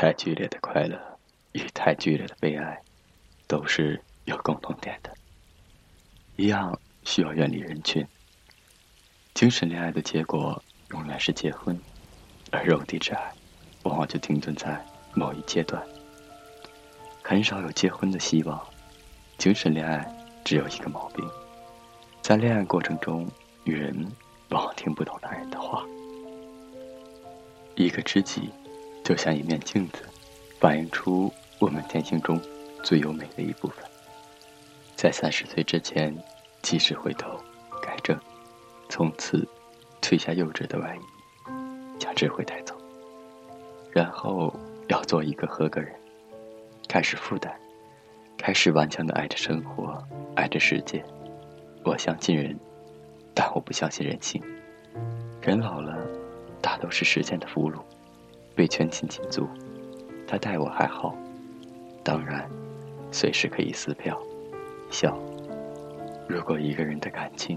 太剧烈的快乐与太剧烈的悲哀，都是有共同点的，一样需要远离人群。精神恋爱的结果永远是结婚，而肉体之爱，往往就停顿在某一阶段，很少有结婚的希望。精神恋爱只有一个毛病，在恋爱过程中，女人往往听不懂男人的话。一个知己，就像一面镜子，反映出我们天性中最优美的一部分。在三十岁之前，及时回头改正，从此褪下幼稚的外衣，将智慧带走。然后要做一个合格人，开始负担，开始顽强的爱着生活，爱着世界。我相信人，但我不相信人性。人老了。大都是时间的俘虏，被圈进禁足。他待我还好，当然，随时可以撕票。笑。如果一个人的感情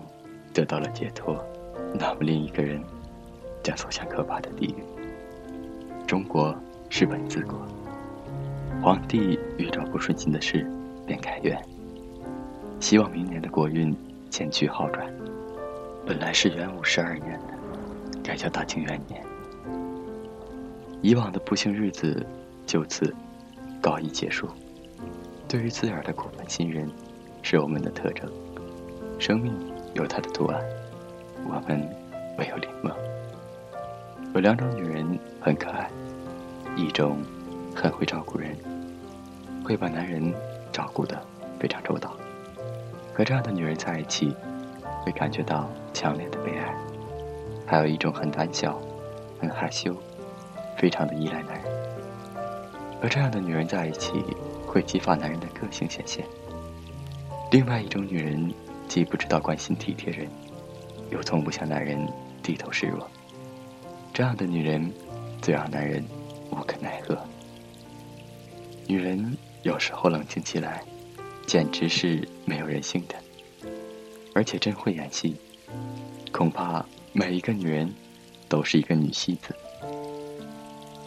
得到了解脱，那么另一个人将走向可怕的地狱。中国是文字国，皇帝遇着不顺心的事便改元，希望明年的国运渐趋好转。本来是元武十二年的。改叫大清元年，以往的不幸日子就此告一结束。对于刺耳的苦闷心人，是我们的特征。生命有它的图案，我们唯有临摹。有两种女人很可爱，一种很会照顾人，会把男人照顾得非常周到。和这样的女人在一起，会感觉到强烈的被爱。还有一种很胆小、很害羞、非常的依赖男人。和这样的女人在一起，会激发男人的个性显现。另外一种女人，既不知道关心体贴人，又从不向男人低头示弱。这样的女人，最让男人无可奈何。女人有时候冷静起来，简直是没有人性的，而且真会演戏，恐怕。每一个女人，都是一个女戏子。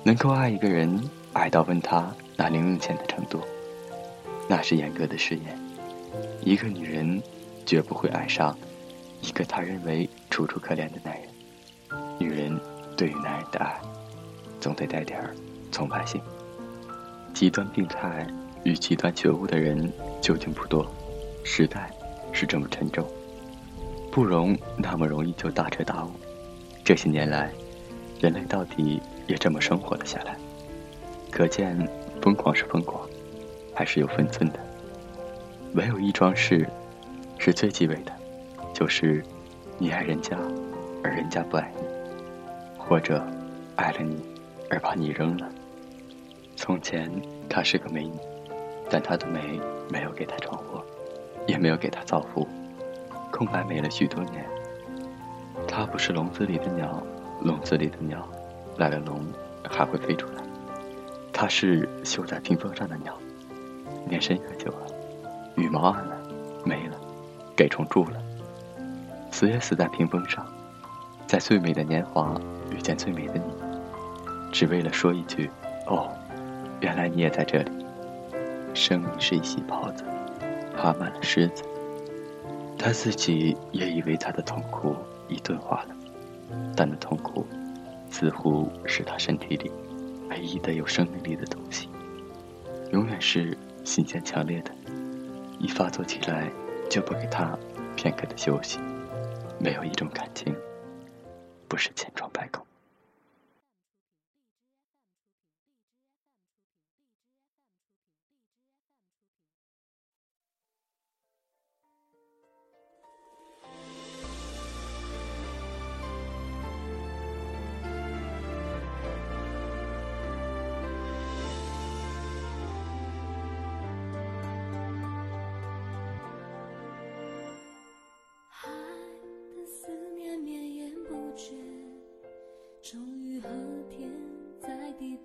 能够爱一个人，爱到问他拿零用钱的程度，那是严格的试验。一个女人，绝不会爱上一个她认为楚楚可怜的男人。女人对于男人的爱，总得带点儿崇拜性。极端病态与极端觉悟的人究竟不多，时代是这么沉重。不容那么容易就大彻大悟。这些年来，人类到底也这么生活了下来。可见，疯狂是疯狂，还是有分寸的。唯有一桩事，是最忌讳的，就是你爱人家，而人家不爱你；或者爱了你，而把你扔了。从前她是个美女，但她的美没有给她闯祸，也没有给她造福。空白美了许多年。她不是笼子里的鸟，笼子里的鸟，来了笼还会飞出来。它是绣在屏风上的鸟，年深月久了，羽毛暗了，没了，给虫蛀了，死也死在屏风上，在最美的年华遇见最美的你，只为了说一句：“哦，原来你也在这里。”生命是一袭袍子，爬满了虱子。他自己也以为他的痛苦已钝化了，但那痛苦，似乎是他身体里唯一的有生命力的东西，永远是新鲜强烈的，一发作起来就不给他片刻的休息。没有一种感情，不是千疮百孔。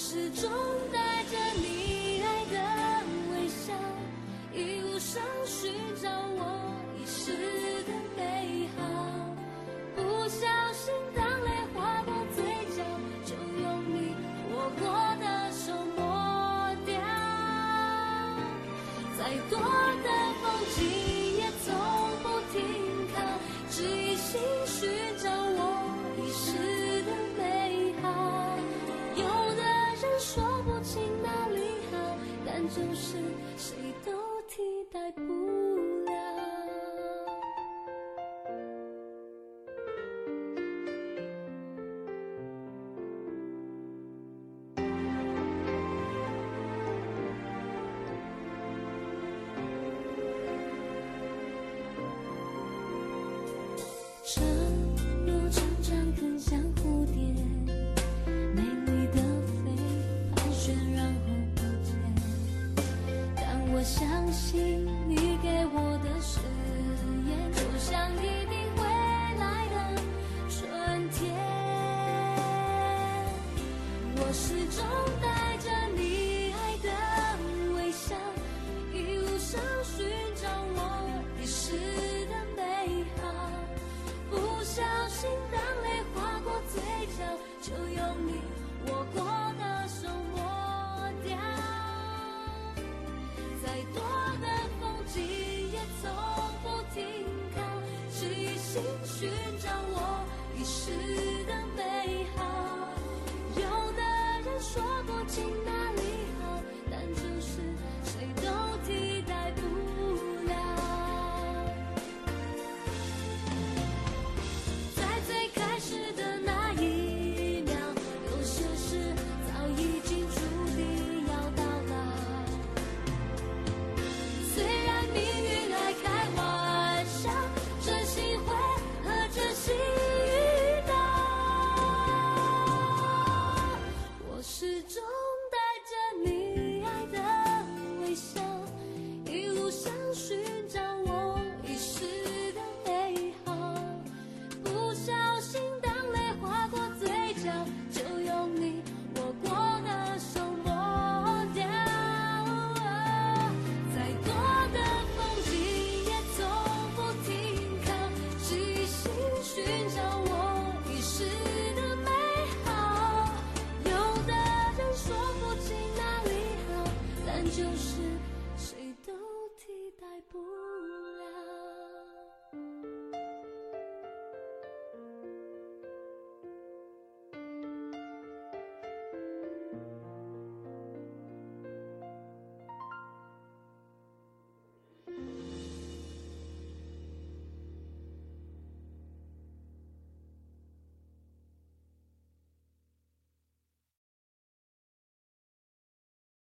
始终带着你。什？心当泪划过嘴角就用你握过的手抹掉。再多的风景也从不停靠只一心寻找我遗失